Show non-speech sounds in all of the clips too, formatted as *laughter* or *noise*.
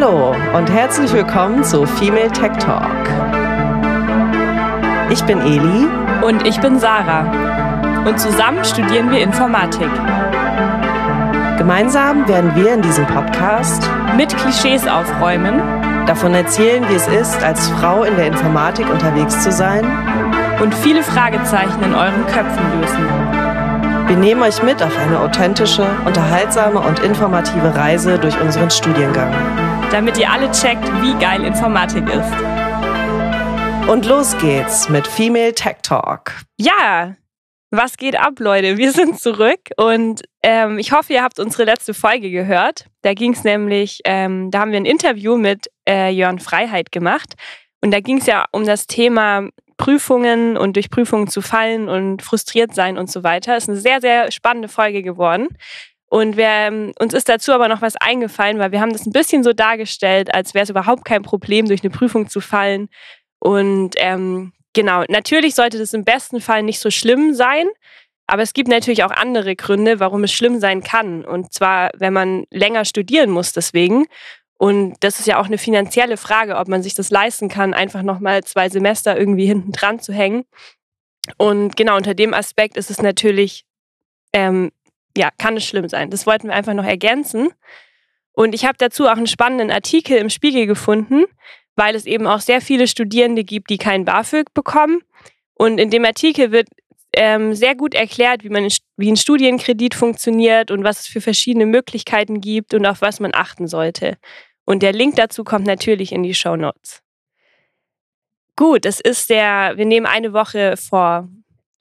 Hallo und herzlich willkommen zu Female Tech Talk. Ich bin Eli und ich bin Sarah und zusammen studieren wir Informatik. Gemeinsam werden wir in diesem Podcast mit Klischees aufräumen, davon erzählen, wie es ist, als Frau in der Informatik unterwegs zu sein und viele Fragezeichen in euren Köpfen lösen. Wir nehmen euch mit auf eine authentische, unterhaltsame und informative Reise durch unseren Studiengang. Damit ihr alle checkt, wie geil Informatik ist. Und los geht's mit Female Tech Talk. Ja, was geht ab, Leute? Wir sind zurück und ähm, ich hoffe, ihr habt unsere letzte Folge gehört. Da ging es nämlich, ähm, da haben wir ein Interview mit äh, Jörn Freiheit gemacht und da ging es ja um das Thema Prüfungen und durch Prüfungen zu fallen und frustriert sein und so weiter. Ist eine sehr, sehr spannende Folge geworden. Und wir, ähm, uns ist dazu aber noch was eingefallen, weil wir haben das ein bisschen so dargestellt, als wäre es überhaupt kein Problem, durch eine Prüfung zu fallen. Und ähm, genau, natürlich sollte das im besten Fall nicht so schlimm sein. Aber es gibt natürlich auch andere Gründe, warum es schlimm sein kann. Und zwar, wenn man länger studieren muss deswegen. Und das ist ja auch eine finanzielle Frage, ob man sich das leisten kann, einfach nochmal zwei Semester irgendwie hinten dran zu hängen. Und genau unter dem Aspekt ist es natürlich, ähm, ja, kann es schlimm sein. Das wollten wir einfach noch ergänzen. Und ich habe dazu auch einen spannenden Artikel im Spiegel gefunden, weil es eben auch sehr viele Studierende gibt, die keinen BAföG bekommen. Und in dem Artikel wird ähm, sehr gut erklärt, wie, man, wie ein Studienkredit funktioniert und was es für verschiedene Möglichkeiten gibt und auf was man achten sollte. Und der Link dazu kommt natürlich in die Show Notes. Gut, es ist der, wir nehmen eine Woche vor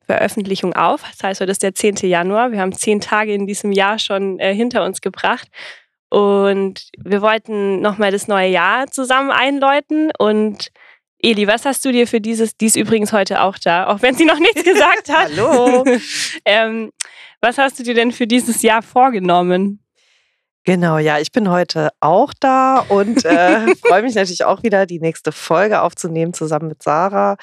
Veröffentlichung auf. Das heißt, heute ist der 10. Januar. Wir haben zehn Tage in diesem Jahr schon äh, hinter uns gebracht. Und wir wollten nochmal das neue Jahr zusammen einläuten. Und Eli, was hast du dir für dieses, die ist übrigens heute auch da, auch wenn sie noch nichts *laughs* gesagt hat. Hallo. *laughs* ähm, was hast du dir denn für dieses Jahr vorgenommen? Genau, ja, ich bin heute auch da und äh, *laughs* freue mich natürlich auch wieder, die nächste Folge aufzunehmen zusammen mit Sarah.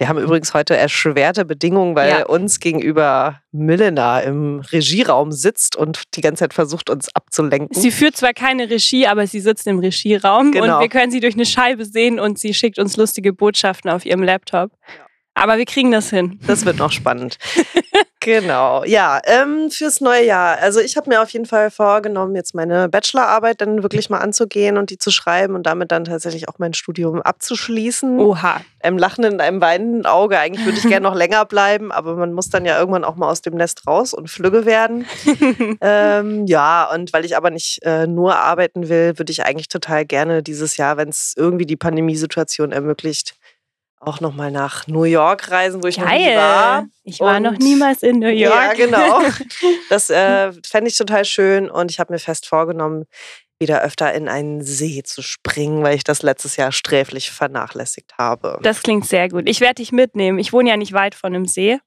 Wir haben übrigens heute erschwerte Bedingungen, weil ja. uns gegenüber Milena im Regieraum sitzt und die ganze Zeit versucht, uns abzulenken. Sie führt zwar keine Regie, aber sie sitzt im Regieraum genau. und wir können sie durch eine Scheibe sehen und sie schickt uns lustige Botschaften auf ihrem Laptop. Ja. Aber wir kriegen das hin. Das wird noch spannend. *laughs* genau. Ja, ähm, fürs neue Jahr. Also ich habe mir auf jeden Fall vorgenommen, jetzt meine Bachelorarbeit dann wirklich mal anzugehen und die zu schreiben und damit dann tatsächlich auch mein Studium abzuschließen. Oha. Einem lachenden, einem weinenden Auge. Eigentlich würde ich gerne noch länger bleiben, aber man muss dann ja irgendwann auch mal aus dem Nest raus und flügge werden. *laughs* ähm, ja, und weil ich aber nicht äh, nur arbeiten will, würde ich eigentlich total gerne dieses Jahr, wenn es irgendwie die Pandemiesituation ermöglicht, auch nochmal nach New York reisen, wo ich Geil. noch nie war. Ich war und, noch niemals in New York. Ja, genau. *laughs* Das äh, fände ich total schön und ich habe mir fest vorgenommen, wieder öfter in einen See zu springen, weil ich das letztes Jahr sträflich vernachlässigt habe. Das klingt sehr gut. Ich werde dich mitnehmen. Ich wohne ja nicht weit von einem See.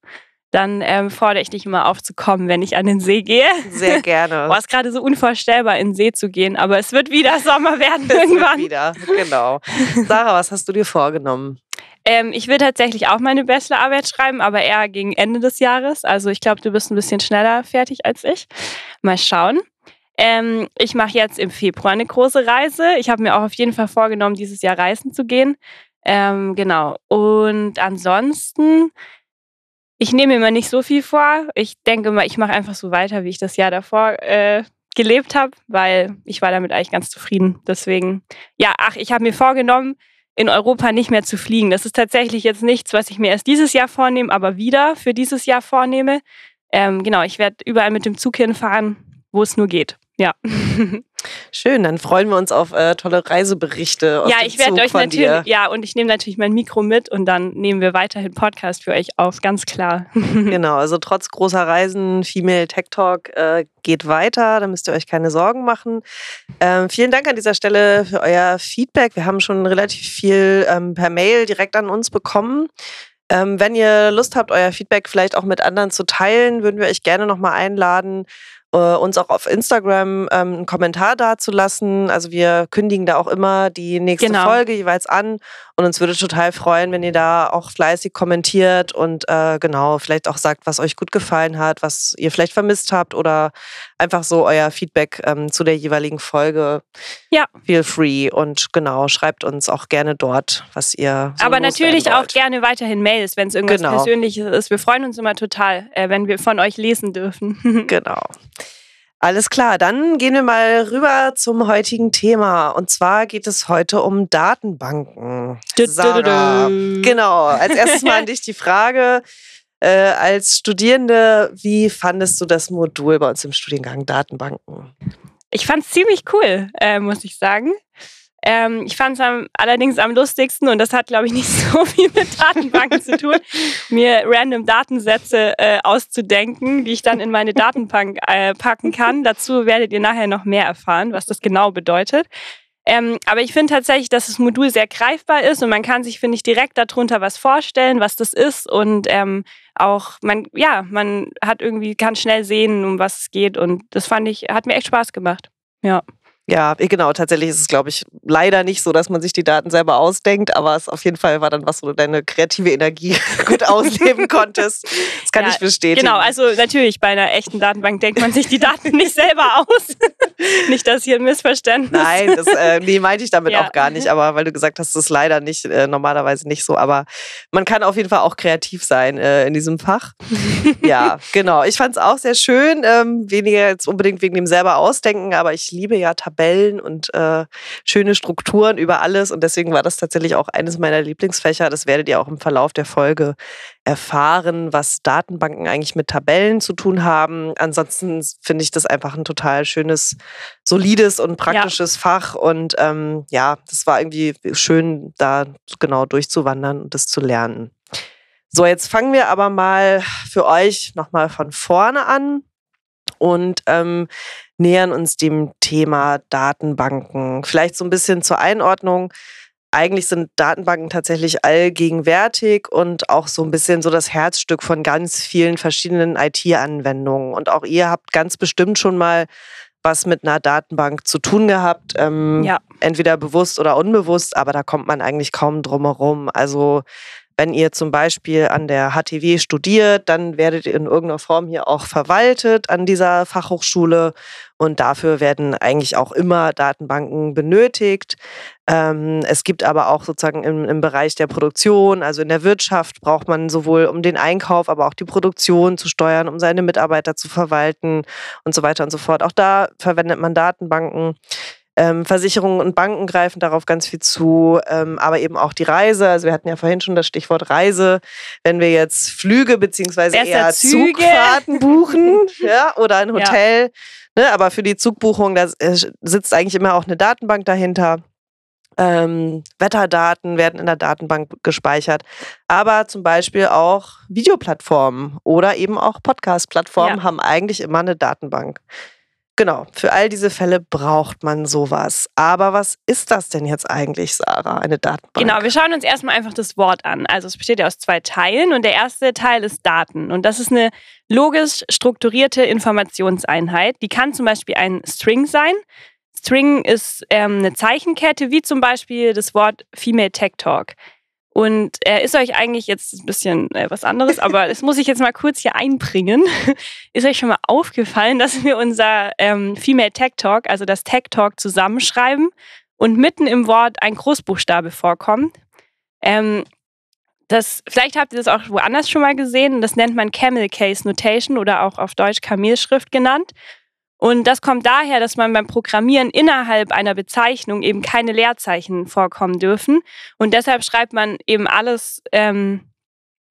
Dann ähm, fordere ich dich immer auf zu kommen, wenn ich an den See gehe. Sehr gerne. *laughs* Boah, ist gerade so unvorstellbar, in den See zu gehen, aber es wird wieder Sommer werden *laughs* es irgendwann. Wird wieder, genau. Sarah, was hast du dir vorgenommen? Ähm, ich will tatsächlich auch meine Bachelorarbeit schreiben, aber eher gegen Ende des Jahres. Also ich glaube, du bist ein bisschen schneller fertig als ich. Mal schauen. Ähm, ich mache jetzt im Februar eine große Reise. Ich habe mir auch auf jeden Fall vorgenommen, dieses Jahr reisen zu gehen. Ähm, genau. Und ansonsten, ich nehme immer nicht so viel vor. Ich denke mal, ich mache einfach so weiter, wie ich das Jahr davor äh, gelebt habe, weil ich war damit eigentlich ganz zufrieden. Deswegen, ja, ach, ich habe mir vorgenommen, in Europa nicht mehr zu fliegen. Das ist tatsächlich jetzt nichts, was ich mir erst dieses Jahr vornehme, aber wieder für dieses Jahr vornehme. Ähm, genau, ich werde überall mit dem Zug hinfahren, wo es nur geht. Ja. Schön, dann freuen wir uns auf äh, tolle Reiseberichte. Aus ja, ich werde euch natürlich, dir. ja, und ich nehme natürlich mein Mikro mit und dann nehmen wir weiterhin Podcast für euch auf, ganz klar. *laughs* genau, also trotz großer Reisen, Female Tech Talk äh, geht weiter, da müsst ihr euch keine Sorgen machen. Ähm, vielen Dank an dieser Stelle für euer Feedback. Wir haben schon relativ viel ähm, per Mail direkt an uns bekommen. Ähm, wenn ihr Lust habt, euer Feedback vielleicht auch mit anderen zu teilen, würden wir euch gerne nochmal einladen, äh, uns auch auf Instagram ähm, einen Kommentar dazulassen. Also wir kündigen da auch immer die nächste Genau. Folge jeweils an und uns würde total freuen, wenn ihr da auch fleißig kommentiert und äh, genau vielleicht auch sagt, was euch gut gefallen hat, was ihr vielleicht vermisst habt oder einfach so euer Feedback ähm, zu der jeweiligen Folge. Ja. Feel free und genau schreibt uns auch gerne dort, was ihr. So Aber natürlich auch gerne weiterhin Mails, wenn es irgendwas Genau. Persönliches ist. Wir freuen uns immer total, äh, wenn wir von euch lesen dürfen. *laughs* Genau. Alles klar, dann gehen wir mal rüber zum heutigen Thema. Und zwar geht es heute um Datenbanken. Sarah. Genau, als erstes mal an *laughs* dich die Frage. Äh, als Studierende, wie fandest du das Modul bei uns im Studiengang Datenbanken? Ich fand es ziemlich cool, äh, muss ich sagen. Ähm, ich fand es allerdings am lustigsten und das hat, glaube ich, nicht *laughs* so viel mit Datenbanken zu tun, mir random Datensätze äh, auszudenken, die ich dann in meine Datenbank äh, packen kann. Dazu werdet ihr nachher noch mehr erfahren, was das genau bedeutet. Ähm, aber ich finde tatsächlich, dass das Modul sehr greifbar ist und man kann sich, finde ich, direkt darunter was vorstellen, was das ist und ähm, auch man, ja, man hat irgendwie kann schnell sehen, um was es geht und das fand ich, hat mir echt Spaß gemacht. Ja. Ja, genau. Tatsächlich ist es, glaube ich, leider nicht so, dass man sich die Daten selber ausdenkt, aber es auf jeden Fall war dann was, wo du deine kreative Energie *laughs* gut ausleben konntest. Das kann Ja, ich bestätigen. Genau, also natürlich bei einer echten Datenbank denkt man sich die Daten *laughs* nicht selber aus. *laughs* nicht, dass hier ein Missverständnis. Nein, das äh, nee, meinte ich damit Ja. auch gar nicht, aber weil du gesagt hast, das ist leider nicht, äh, normalerweise nicht so. Aber man kann auf jeden Fall auch kreativ sein äh, in diesem Fach. ja, genau. Ich fand es auch sehr schön. Ähm, weniger jetzt unbedingt wegen dem selber ausdenken, aber ich liebe ja Tabellen und äh, schöne Strukturen über alles. Und deswegen war das tatsächlich auch eines meiner Lieblingsfächer. Das werdet ihr auch im Verlauf der Folge erfahren, was Datenbanken eigentlich mit Tabellen zu tun haben. Ansonsten finde ich das einfach ein total schönes, solides und praktisches Fach. Und ähm, ja, das war irgendwie schön, da genau durchzuwandern und das zu lernen. So, jetzt fangen wir aber mal für euch nochmal von vorne an und ähm, nähern uns dem Thema Datenbanken. Vielleicht so ein bisschen zur Einordnung. Eigentlich sind Datenbanken tatsächlich allgegenwärtig und auch so ein bisschen so das Herzstück von ganz vielen verschiedenen IT-Anwendungen. Und auch ihr habt ganz bestimmt schon mal was mit einer Datenbank zu tun gehabt. Ähm, Ja. Entweder bewusst oder unbewusst, aber da kommt man eigentlich kaum drum herum. Also wenn ihr zum Beispiel an der HTW studiert, dann werdet ihr in irgendeiner Form hier auch verwaltet an dieser Fachhochschule. Und dafür werden eigentlich auch immer Datenbanken benötigt. Ähm, es gibt aber auch sozusagen im, im Bereich der Produktion, also in der Wirtschaft, braucht man sowohl um den Einkauf, aber auch die Produktion zu steuern, um seine Mitarbeiter zu verwalten und so weiter und so fort. Auch da verwendet man Datenbanken. Ähm, Versicherungen und Banken greifen darauf ganz viel zu, ähm, aber eben auch die Reise. Also wir hatten ja vorhin schon das Stichwort Reise. Wenn wir jetzt Flüge beziehungsweise eher Züge. Zugfahrten buchen *laughs* ja, oder ein Hotel, ne, aber für die Zugbuchung, da äh, sitzt eigentlich immer auch eine Datenbank dahinter. Ähm, Wetterdaten werden in der Datenbank gespeichert, aber zum Beispiel auch Videoplattformen oder eben auch Podcast-Plattformen Ja. haben eigentlich immer eine Datenbank. Genau, für all diese Fälle braucht man sowas. Aber was ist das denn jetzt eigentlich, Sarah, eine Datenbank? Genau, wir schauen uns erstmal einfach das Wort an. Also es besteht ja aus zwei Teilen und der erste Teil ist Daten. Und das ist eine logisch strukturierte Informationseinheit. Die kann zum Beispiel ein String sein. String ist ähm, eine Zeichenkette, wie zum Beispiel das Wort Female Tech Talk. Und äh, ist euch eigentlich jetzt ein bisschen äh, was anderes, aber *laughs* das muss ich jetzt mal kurz hier einbringen. *laughs* ist euch schon mal aufgefallen, dass wir unser ähm, Female Tech Talk, also das Tech Talk, zusammenschreiben und mitten im Wort ein Großbuchstabe vorkommt? Ähm, das, vielleicht habt ihr das auch woanders schon mal gesehen. Das nennt man Camel Case Notation oder auch auf Deutsch Kamelschrift genannt. Und das kommt daher, dass man beim Programmieren innerhalb einer Bezeichnung eben keine Leerzeichen vorkommen dürfen. Und deshalb schreibt man eben alles ähm,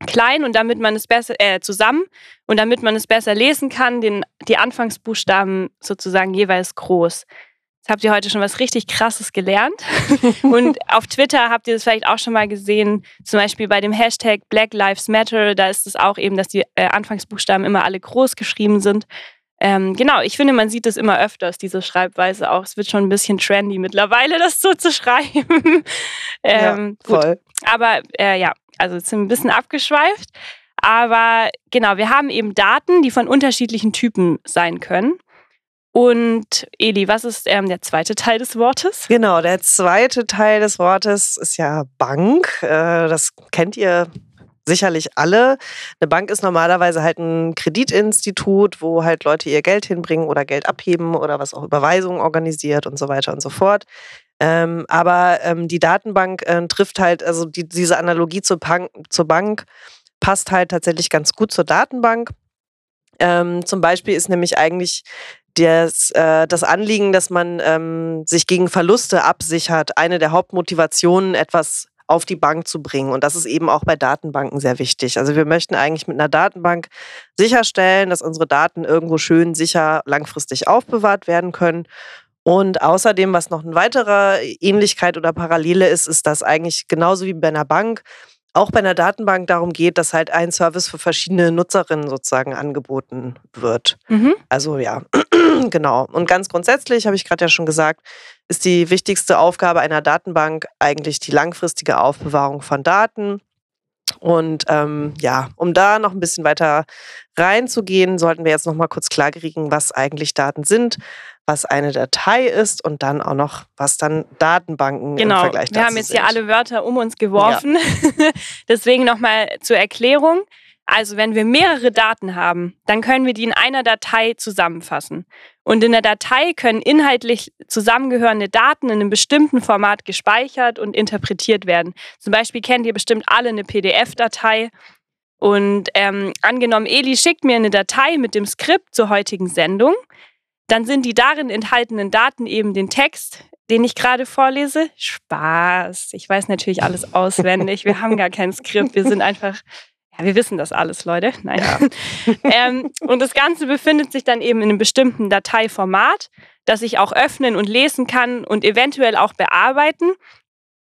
klein und damit man es besser äh, zusammen und damit man es besser lesen kann, den, die Anfangsbuchstaben sozusagen jeweils groß. Jetzt habt ihr heute schon was richtig Krasses gelernt. *laughs* Und auf Twitter habt ihr das vielleicht auch schon mal gesehen, zum Beispiel bei dem Hashtag Black Lives Matter, da ist es auch eben, dass die äh, Anfangsbuchstaben immer alle groß geschrieben sind. Ähm, genau, ich finde, man sieht das immer öfters, diese Schreibweise auch. Es wird schon ein bisschen trendy mittlerweile, *laughs* das so zu schreiben. *laughs* ähm, ja, gut. voll. Aber äh, ja, also jetzt sind wir ein bisschen abgeschweift. Aber genau, wir haben eben Daten, die von unterschiedlichen Typen sein können. Und Eli, was ist ähm, der zweite Teil des Wortes? Genau, der zweite Teil des Wortes ist ja Bank. Äh, das kennt ihr sicherlich alle. Eine Bank ist normalerweise halt ein Kreditinstitut, wo halt Leute ihr Geld hinbringen oder Geld abheben oder was auch Überweisungen organisiert und so weiter und so fort. Ähm, aber ähm, die Datenbank äh, trifft halt, also die, diese Analogie zur, Bank, zur Bank passt halt tatsächlich ganz gut zur Datenbank. Ähm, zum Beispiel ist nämlich eigentlich das, äh, das Anliegen, dass man ähm, sich gegen Verluste absichert, eine der Hauptmotivationen, etwas auf die Bank zu bringen. Und das ist eben auch bei Datenbanken sehr wichtig. Also wir möchten eigentlich mit einer Datenbank sicherstellen, dass unsere Daten irgendwo schön sicher langfristig aufbewahrt werden können. Und außerdem, was noch eine weitere Ähnlichkeit oder Parallele ist, ist, dass eigentlich genauso wie bei einer Bank auch bei einer Datenbank darum geht, dass halt ein Service für verschiedene Nutzerinnen sozusagen angeboten wird. Mhm. Also ja, genau. Und ganz grundsätzlich, habe ich gerade ja schon gesagt, ist die wichtigste Aufgabe einer Datenbank eigentlich die langfristige Aufbewahrung von Daten. Und ähm, ja, um da noch ein bisschen weiter reinzugehen, sollten wir jetzt noch mal kurz klarkriegen, was eigentlich Daten sind was eine Datei ist und dann auch noch, was dann Datenbanken genau. im Vergleich dazu Genau, wir haben jetzt sind. hier alle Wörter um uns geworfen. Ja. *laughs* Deswegen nochmal zur Erklärung. Also wenn wir mehrere Daten haben, dann können wir die in einer Datei zusammenfassen. Und in der Datei können inhaltlich zusammengehörende Daten in einem bestimmten Format gespeichert und interpretiert werden. Zum Beispiel kennt ihr bestimmt alle eine PDF-Datei. Und ähm, angenommen, Eli schickt mir eine Datei mit dem Skript zur heutigen Sendung dann sind die darin enthaltenen Daten eben den Text, den ich gerade vorlese. Spaß. Ich weiß natürlich alles auswendig. Wir haben gar kein Skript. Wir sind einfach, ja, wir wissen das alles, Leute. Nein. Ja. *laughs* ähm, und das Ganze befindet sich dann eben in einem bestimmten Dateiformat, das ich auch öffnen und lesen kann und eventuell auch bearbeiten.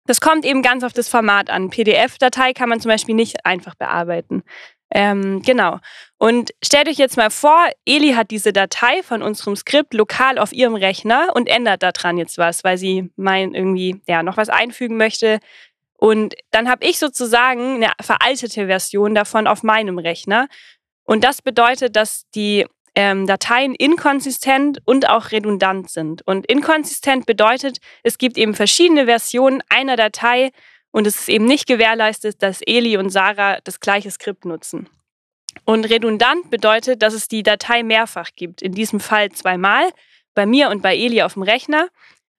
Das kommt eben ganz auf das Format an. PDF-Datei kann man zum Beispiel nicht einfach bearbeiten. Ähm, genau. Und stellt euch jetzt mal vor, Eli hat diese Datei von unserem Skript lokal auf ihrem Rechner und ändert daran jetzt was, weil sie mein irgendwie ja noch was einfügen möchte. Und dann habe ich sozusagen eine veraltete Version davon auf meinem Rechner. Und das bedeutet, dass die ähm, Dateien inkonsistent und auch redundant sind. Und inkonsistent bedeutet, es gibt eben verschiedene Versionen einer Datei und es ist eben nicht gewährleistet, dass Eli und Sarah das gleiche Skript nutzen. Und redundant bedeutet, dass es die Datei mehrfach gibt. In diesem Fall zweimal, bei mir und bei Eli auf dem Rechner.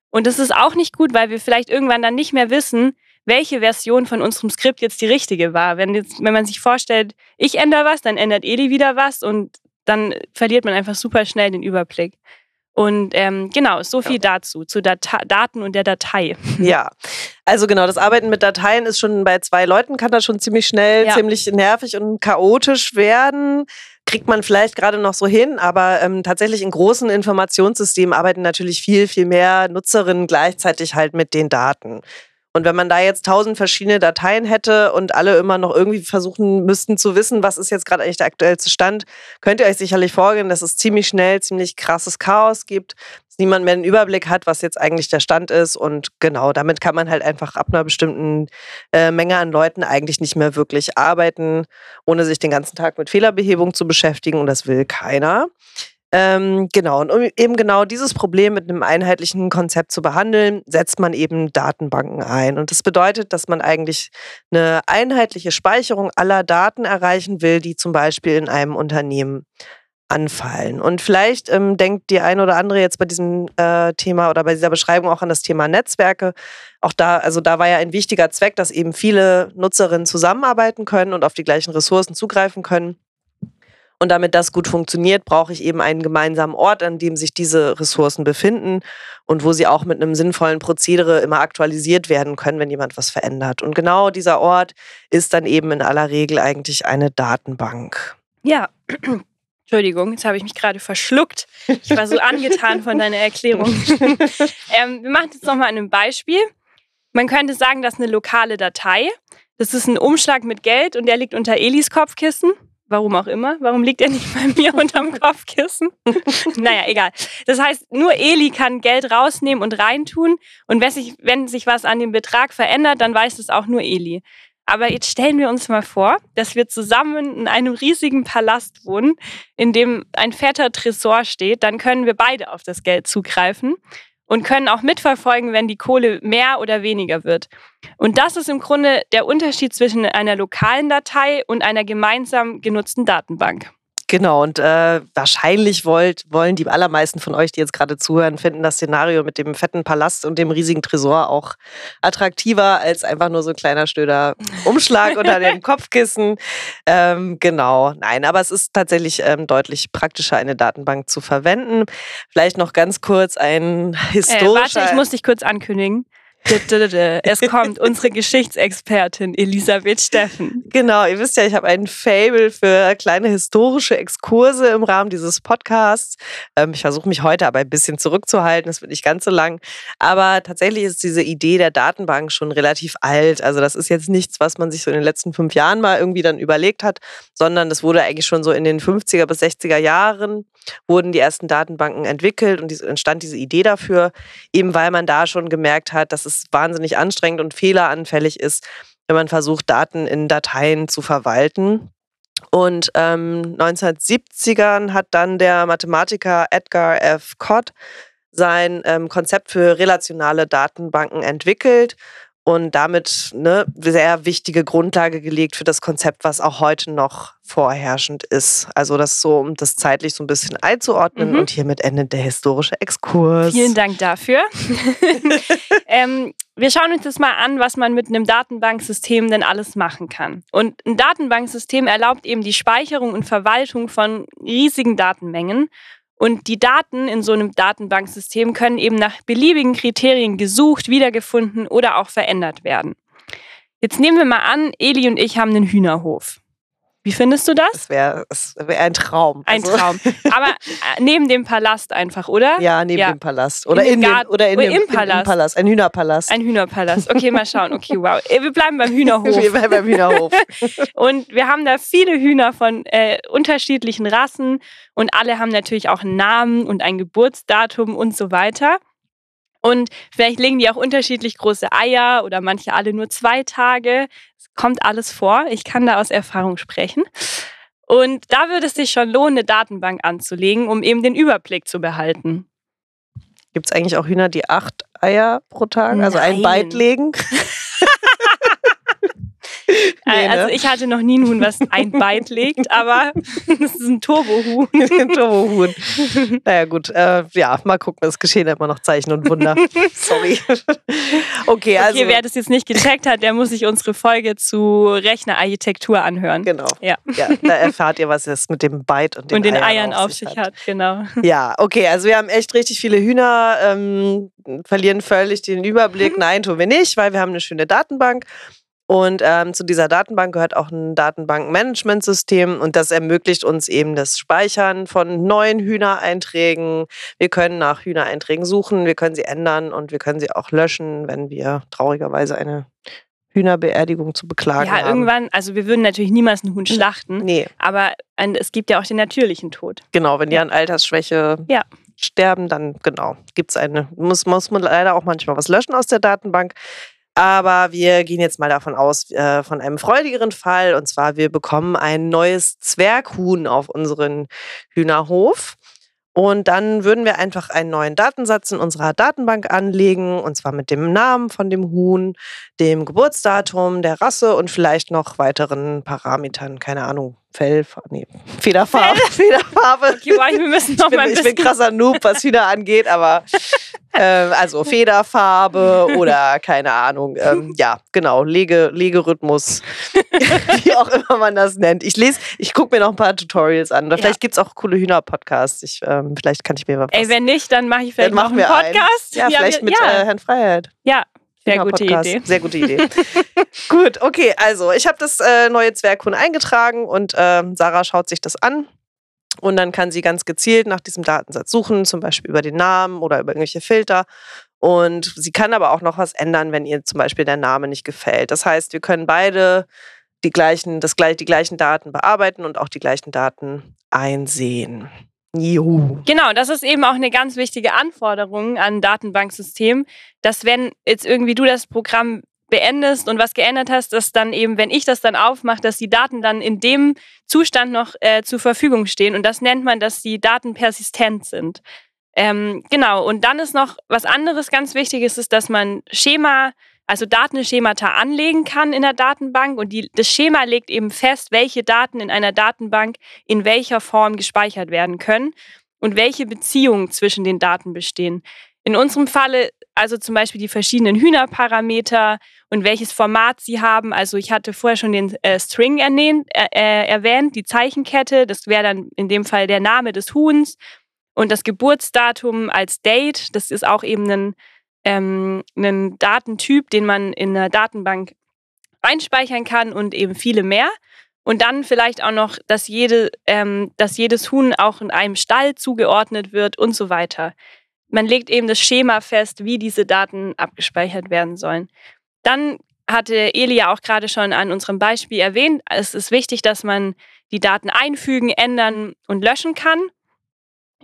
Und das ist auch nicht gut, weil wir vielleicht irgendwann dann nicht mehr wissen, welche Version von unserem Skript jetzt die richtige war. Wenn, jetzt, wenn man sich vorstellt, ich ändere was, dann ändert Eli wieder was und dann verliert man einfach super schnell den Überblick. Und ähm, genau, so viel ja. dazu, zu Data Daten und der Datei. *laughs* Ja, also genau, das Arbeiten mit Dateien ist schon bei zwei Leuten, kann das schon ziemlich schnell, ja. ziemlich nervig und chaotisch werden. Kriegt man vielleicht gerade noch so hin, aber ähm, tatsächlich in großen Informationssystemen arbeiten natürlich viel, viel mehr Nutzerinnen gleichzeitig halt mit den Daten. Und wenn man da jetzt tausend verschiedene Dateien hätte und alle immer noch irgendwie versuchen müssten zu wissen, was ist jetzt gerade eigentlich der aktuellste Stand, könnt ihr euch sicherlich vorstellen, dass es ziemlich schnell ziemlich krasses Chaos gibt, dass niemand mehr einen Überblick hat, was jetzt eigentlich der Stand ist. Und genau, damit kann man halt einfach ab einer bestimmten äh, Menge an Leuten eigentlich nicht mehr wirklich arbeiten, ohne sich den ganzen Tag mit Fehlerbehebung zu beschäftigen. Und das will keiner. Ähm, genau, und um eben genau dieses Problem mit einem einheitlichen Konzept zu behandeln, setzt man eben Datenbanken ein. Und das bedeutet, dass man eigentlich eine einheitliche Speicherung aller Daten erreichen will, die zum Beispiel in einem Unternehmen anfallen. Und vielleicht ähm, denkt die eine oder andere jetzt bei diesem äh, Thema oder bei dieser Beschreibung auch an das Thema Netzwerke. Auch da, also da war ja ein wichtiger Zweck, dass eben viele Nutzerinnen zusammenarbeiten können und auf die gleichen Ressourcen zugreifen können. Und damit das gut funktioniert, brauche ich eben einen gemeinsamen Ort, an dem sich diese Ressourcen befinden und wo sie auch mit einem sinnvollen Prozedere immer aktualisiert werden können, wenn jemand was verändert. Und genau dieser Ort ist dann eben in aller Regel eigentlich eine Datenbank. Ja. *clears throat* Entschuldigung, jetzt habe ich mich gerade verschluckt. Ich war so *laughs* angetan von deiner Erklärung. *laughs* ähm, wir machen jetzt nochmal ein Beispiel. Man könnte sagen, das ist eine lokale Datei. Das ist ein Umschlag mit Geld und der liegt unter Elis Kopfkissen. Warum auch immer. Warum liegt er nicht bei mir unterm *laughs* Kopfkissen? naja, egal. Das heißt, nur Eli kann Geld rausnehmen und reintun. Und wenn sich, wenn sich was an dem Betrag verändert, dann weiß es auch nur Eli. Aber jetzt stellen wir uns mal vor, dass wir zusammen in einem riesigen Palast wohnen, in dem ein fetter Tresor steht. Dann können wir beide auf das Geld zugreifen und können auch mitverfolgen, wenn die Kohle mehr oder weniger wird. Und das ist im Grunde der Unterschied zwischen einer lokalen Datei und einer gemeinsam genutzten Datenbank. Genau, und äh, wahrscheinlich wollt, wollen die allermeisten von euch, die jetzt gerade zuhören, finden das Szenario mit dem fetten Palast und dem riesigen Tresor auch attraktiver als einfach nur so ein kleiner stöder Umschlag unter dem *laughs* Kopfkissen. Ähm, genau, nein, aber es ist tatsächlich ähm, deutlich praktischer, eine Datenbank zu verwenden. Vielleicht noch ganz kurz ein historischer... Äh, warte, ich muss dich kurz ankündigen. Es kommt unsere Geschichtsexpertin Elisabeth Steffen. Genau, ihr wisst ja, ich habe ein Fable für kleine historische Exkurse im Rahmen dieses Podcasts. Ähm, ich versuche mich heute aber ein bisschen zurückzuhalten, es wird nicht ganz so lang. Aber tatsächlich ist diese Idee der Datenbank schon relativ alt. Also das ist jetzt nichts, was man sich so in den letzten fünf Jahren mal irgendwie dann überlegt hat, sondern das wurde eigentlich schon so in den 50er bis 60er Jahren wurden die ersten Datenbanken entwickelt und entstand diese Idee dafür, eben weil man da schon gemerkt hat, dass es wahnsinnig anstrengend und fehleranfällig ist, wenn man versucht, Daten in Dateien zu verwalten. Und ähm, 1970ern hat dann der Mathematiker Edgar F. Cott sein ähm, Konzept für relationale Datenbanken entwickelt und damit eine sehr wichtige Grundlage gelegt für das Konzept, was auch heute noch vorherrschend ist. Also das so, um das zeitlich so ein bisschen einzuordnen mhm. und hiermit endet der historische Exkurs. Vielen Dank dafür. *laughs* ähm, wir schauen uns das mal an, was man mit einem Datenbanksystem denn alles machen kann. Und ein Datenbanksystem erlaubt eben die Speicherung und Verwaltung von riesigen Datenmengen und die Daten in so einem Datenbanksystem können eben nach beliebigen Kriterien gesucht, wiedergefunden oder auch verändert werden. Jetzt nehmen wir mal an, Eli und ich haben einen Hühnerhof. Wie findest du das? Das wäre wär ein Traum. Ein also. Traum. *laughs* Aber äh, neben dem Palast einfach, oder? Ja, neben ja. dem Palast. Oder in, in dem, oder in, oder dem, im Palast. Im Palast. Ein Hühnerpalast. Ein Hühnerpalast. Okay, mal schauen. Okay, wow. Äh, wir bleiben beim Hühnerhof. Wir bleiben beim Hühnerhof. *laughs* und wir haben da viele Hühner von äh, unterschiedlichen Rassen und alle haben natürlich auch einen Namen und ein Geburtsdatum und so weiter. Und vielleicht legen die auch unterschiedlich große Eier oder manche alle nur zwei Tage. Es kommt alles vor. Ich kann da aus Erfahrung sprechen. Und da würde es sich schon lohnen, eine Datenbank anzulegen, um eben den Überblick zu behalten. Gibt es eigentlich auch Hühner, die acht Eier pro Tag, also Nein. ein Byte legen? *laughs* Nee, also ne? ich hatte noch nie ein Huhn, was ein Byte legt, aber *laughs* das ist ein Turbohuhn. *laughs* ein Turbohuhn. Naja gut, äh, ja, mal gucken, es geschehen immer noch Zeichen und Wunder. *laughs* Sorry. Okay, also. Okay, wer das jetzt nicht gecheckt hat, der muss sich unsere Folge zu Rechnerarchitektur anhören. Genau. Ja. ja da erfahrt ihr, was es mit dem Byte und den, und den Eiern, Eiern auf sich hat. hat. Genau. Ja, okay, also wir haben echt richtig viele Hühner, ähm, verlieren völlig den Überblick. Nein, tun wir nicht, weil wir haben eine schöne Datenbank. Und ähm, zu dieser Datenbank gehört auch ein Datenbankmanagementsystem und das ermöglicht uns eben das Speichern von neuen Hühnereinträgen. Wir können nach Hühnereinträgen suchen, wir können sie ändern und wir können sie auch löschen, wenn wir traurigerweise eine Hühnerbeerdigung zu beklagen ja, haben. Ja, irgendwann, also wir würden natürlich niemals einen Huhn schlachten, nee. aber es gibt ja auch den natürlichen Tod. Genau, wenn die an Altersschwäche ja. sterben, dann genau, gibt es eine, muss, muss man leider auch manchmal was löschen aus der Datenbank. Aber wir gehen jetzt mal davon aus, äh, von einem freudigeren Fall. Und zwar, wir bekommen ein neues Zwerghuhn auf unseren Hühnerhof. Und dann würden wir einfach einen neuen Datensatz in unserer Datenbank anlegen, und zwar mit dem Namen von dem Huhn, dem Geburtsdatum, der Rasse und vielleicht noch weiteren Parametern, keine Ahnung, Fell, nee, Federfarbe. Federfarbe. Okay, boah, wir müssen noch ich, bin, mal ein ich bin *laughs* krasser Noob, was Hühner angeht, aber *laughs* äh, also *laughs* Federfarbe oder *laughs* keine Ahnung. Ähm, ja, genau, Lege, Legerhythmus, *laughs* wie auch immer man das nennt. Ich lese, ich gucke mir noch ein paar Tutorials an. Oder ja. vielleicht gibt es auch coole Hühner-Podcasts. ähm, vielleicht kann ich mir was. Ey, wenn nicht, dann mache ich vielleicht noch einen Podcast. Einen. Ja, ja, vielleicht wir, mit ja. Äh, Herrn Freiheit. Ja, sehr gute Idee. Sehr gute Idee. Gut, okay, also ich habe das äh, neue Zwerghuhn eingetragen und äh, Sarah schaut sich das an. Und dann kann sie ganz gezielt nach diesem Datensatz suchen, zum Beispiel über den Namen oder über irgendwelche Filter. Und sie kann aber auch noch was ändern, wenn ihr zum Beispiel der Name nicht gefällt. Das heißt, wir können beide die gleichen, das, die gleichen Daten bearbeiten und auch die gleichen Daten einsehen. Juhu. Genau, das ist eben auch eine ganz wichtige Anforderung an ein Datenbanksystem, dass wenn jetzt irgendwie du das Programm beendest und was geändert hast, dass dann eben, wenn ich das dann aufmache, dass die Daten dann in dem Zustand noch äh, zur Verfügung stehen. Und das nennt man, dass die Daten persistent sind. Ähm, genau, und dann ist noch was anderes ganz Wichtiges, ist, dass man Schema, also Datenschemata anlegen kann in der Datenbank und die, das Schema legt eben fest, welche Daten in einer Datenbank in welcher Form gespeichert werden können und welche Beziehungen zwischen den Daten bestehen. In unserem Falle also zum Beispiel die verschiedenen Hühnerparameter und welches Format sie haben. Also ich hatte vorher schon den äh, String ernähnt, äh, äh, erwähnt, die Zeichenkette. Das wäre dann in dem Fall der Name des Huhns und das Geburtsdatum als Date. Das ist auch eben ein, ähm, ein Datentyp, den man in einer Datenbank einspeichern kann und eben viele mehr. Und dann vielleicht auch noch, dass, jede, ähm, dass jedes Huhn auch in einem Stall zugeordnet wird und so weiter. Man legt eben das Schema fest, wie diese Daten abgespeichert werden sollen. Dann hatte Eli ja auch gerade schon an unserem Beispiel erwähnt, es ist wichtig, dass man die Daten einfügen, ändern und löschen kann.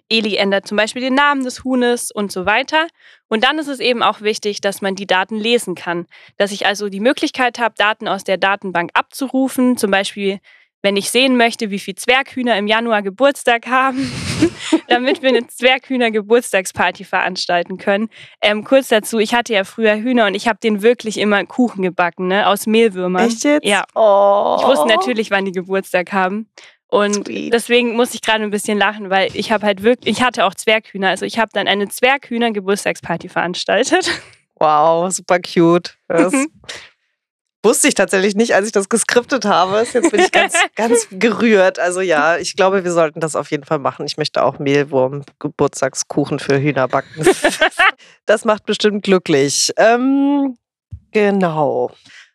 Eli ändert zum Beispiel den Namen des Huhnes und so weiter. Und dann ist es eben auch wichtig, dass man die Daten lesen kann. Dass ich also die Möglichkeit habe, Daten aus der Datenbank abzurufen, zum Beispiel wenn ich sehen möchte, wie viele Zwerghühner im Januar Geburtstag haben, *laughs* damit wir eine Zwerghühner-Geburtstagsparty veranstalten können. Ähm, kurz dazu, ich hatte ja früher Hühner und ich habe den wirklich immer Kuchen gebacken, ne, aus Mehlwürmern. Echt jetzt? Ja. Oh. Ich wusste natürlich, wann die Geburtstag haben. Und Sweet. deswegen muss ich gerade ein bisschen lachen, weil ich habe halt wirklich, ich hatte auch Zwerghühner. Also ich habe dann eine Zwerghühner-Geburtstagsparty veranstaltet. Wow, super cute. Das *laughs* wusste ich tatsächlich nicht, als ich das geskriptet habe. Jetzt bin ich ganz, *laughs* ganz gerührt. Also ja, ich glaube, wir sollten das auf jeden Fall machen. Ich möchte auch Mehlwurm, Geburtstagskuchen für Hühner backen. *laughs* Das macht bestimmt glücklich. Ähm, genau.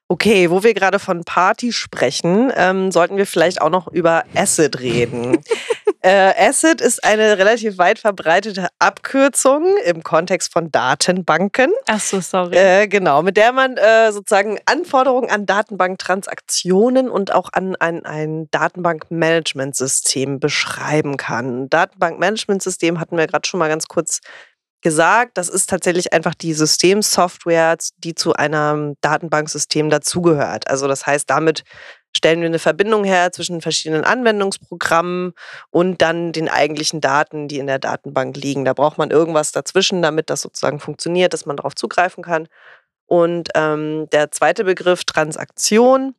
Okay, wo wir gerade von Party sprechen, ähm, sollten wir vielleicht auch noch über Acid reden. *laughs* äh, Acid ist eine relativ weit verbreitete Abkürzung im Kontext von Datenbanken. Ach so, sorry. Äh, genau, mit der man äh, sozusagen Anforderungen an Datenbanktransaktionen und auch an ein, ein Datenbankmanagementsystem beschreiben kann. Datenbankmanagementsystem hatten wir gerade schon mal ganz kurz gesagt, das ist tatsächlich einfach die Systemsoftware, die zu einem Datenbanksystem dazugehört. Also das heißt, damit stellen wir eine Verbindung her zwischen verschiedenen Anwendungsprogrammen und dann den eigentlichen Daten, die in der Datenbank liegen. Da braucht man irgendwas dazwischen, damit das sozusagen funktioniert, dass man darauf zugreifen kann. Und ähm, der zweite Begriff Transaktion.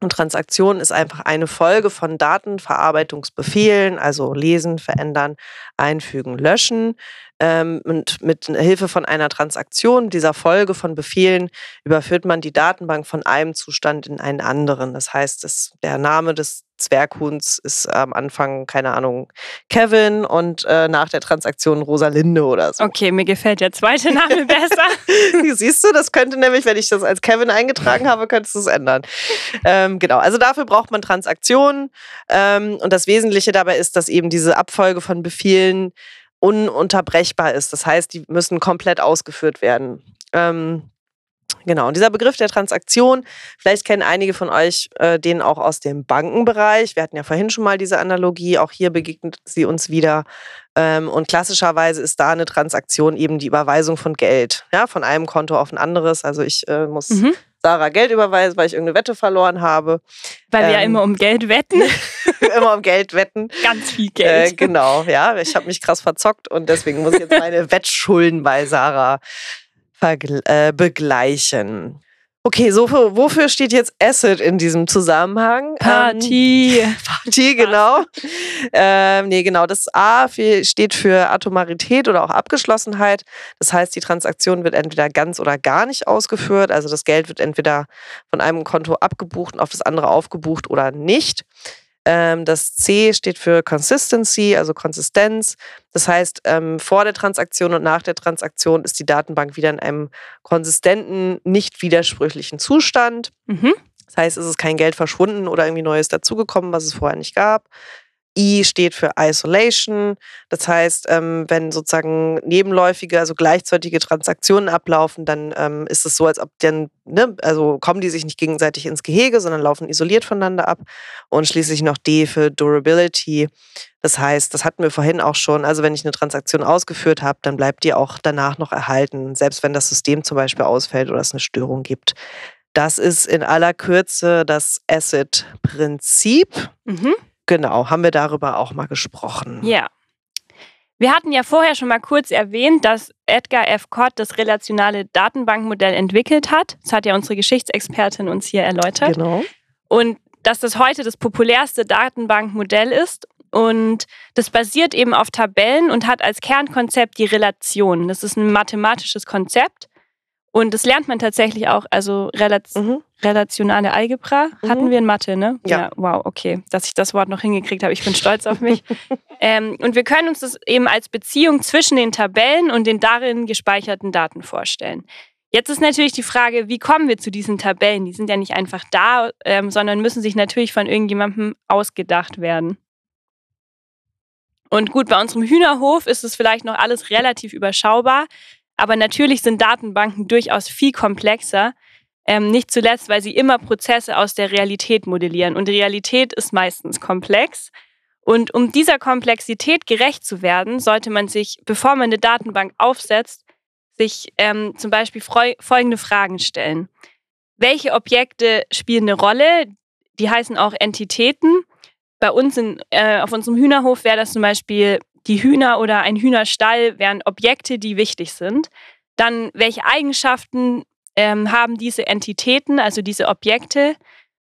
Und Transaktion ist einfach eine Folge von Datenverarbeitungsbefehlen, also lesen, verändern, einfügen, löschen. Ähm, und mit Hilfe von einer Transaktion, dieser Folge von Befehlen, überführt man die Datenbank von einem Zustand in einen anderen. Das heißt, das, der Name des Zwerghuhns ist am Anfang, keine Ahnung, Kevin und äh, nach der Transaktion Rosalinde oder so. Okay, mir gefällt der zweite Name *laughs* besser. Siehst du, das könnte nämlich, wenn ich das als Kevin eingetragen habe, könntest du es ändern. Ähm, genau, also dafür braucht man Transaktionen. Ähm, und das Wesentliche dabei ist, dass eben diese Abfolge von Befehlen ununterbrechbar ist. Das heißt, die müssen komplett ausgeführt werden. Ähm, Genau, und dieser Begriff der Transaktion, vielleicht kennen einige von euch äh, den auch aus dem Bankenbereich. Wir hatten ja vorhin schon mal diese Analogie, auch hier begegnet sie uns wieder. Ähm, und klassischerweise ist da eine Transaktion eben die Überweisung von Geld, ja, von einem Konto auf ein anderes. Also ich äh, muss mhm. Sarah Geld überweisen, weil ich irgendeine Wette verloren habe. Weil ähm, wir ja ähm, immer um Geld wetten. *laughs* immer um Geld wetten. Ganz viel Geld. Äh, genau, ja. Ich habe mich krass verzockt und deswegen muss ich jetzt meine *laughs* Wettschulden bei Sarah äh, begleichen. Okay, so für, wofür steht jetzt Acid in diesem Zusammenhang? Party. Ähm, *laughs* Party, genau. Ähm, nee, genau. Das A steht für Atomarität oder auch Abgeschlossenheit. Das heißt, die Transaktion wird entweder ganz oder gar nicht ausgeführt. Also das Geld wird entweder von einem Konto abgebucht und auf das andere aufgebucht oder nicht. Ähm, das C steht für Consistency, also Konsistenz. Das heißt, ähm, vor der Transaktion und nach der Transaktion ist die Datenbank wieder in einem konsistenten, nicht widersprüchlichen Zustand. Mhm. Das heißt, es ist kein Geld verschwunden oder irgendwie Neues dazugekommen, was es vorher nicht gab. I steht für Isolation. Das heißt, ähm, wenn sozusagen nebenläufige, also gleichzeitige Transaktionen ablaufen, dann ähm, ist es so, als ob dann, ne, also kommen die sich nicht gegenseitig ins Gehege, sondern laufen isoliert voneinander ab. Und schließlich noch D für Durability. Das heißt, das hatten wir vorhin auch schon. Also wenn ich eine Transaktion ausgeführt habe, dann bleibt die auch danach noch erhalten, selbst wenn das System zum Beispiel ausfällt oder es eine Störung gibt. Das ist in aller Kürze das Asset-Prinzip. Mhm. Genau, haben wir darüber auch mal gesprochen. Ja. Wir hatten ja vorher schon mal kurz erwähnt, dass Edgar F. Cott das relationale Datenbankmodell entwickelt hat. Das hat ja unsere Geschichtsexpertin uns hier erläutert. Genau. Und dass das heute das populärste Datenbankmodell ist. Und das basiert eben auf Tabellen und hat als Kernkonzept die Relation. Das ist ein mathematisches Konzept. Und das lernt man tatsächlich auch, also Relation, mhm. relationale Algebra mhm. hatten wir in Mathe, ne? Ja. ja. Wow, okay, dass ich das Wort noch hingekriegt habe. Ich bin stolz auf mich. *laughs* ähm, und wir können uns das eben als Beziehung zwischen den Tabellen und den darin gespeicherten Daten vorstellen. Jetzt ist natürlich die Frage, wie kommen wir zu diesen Tabellen? Die sind ja nicht einfach da, ähm, sondern müssen sich natürlich von irgendjemandem ausgedacht werden. Und gut, bei unserem Hühnerhof ist es vielleicht noch alles relativ überschaubar. Aber natürlich sind Datenbanken durchaus viel komplexer. Ähm, nicht zuletzt, weil sie immer Prozesse aus der Realität modellieren. Und die Realität ist meistens komplex. Und um dieser Komplexität gerecht zu werden, sollte man sich, bevor man eine Datenbank aufsetzt, sich ähm, zum Beispiel folgende Fragen stellen. Welche Objekte spielen eine Rolle? Die heißen auch Entitäten. Bei uns in, äh, auf unserem Hühnerhof wäre das zum Beispiel die Hühner oder ein Hühnerstall wären Objekte, die wichtig sind. Dann, welche Eigenschaften ähm, haben diese Entitäten, also diese Objekte?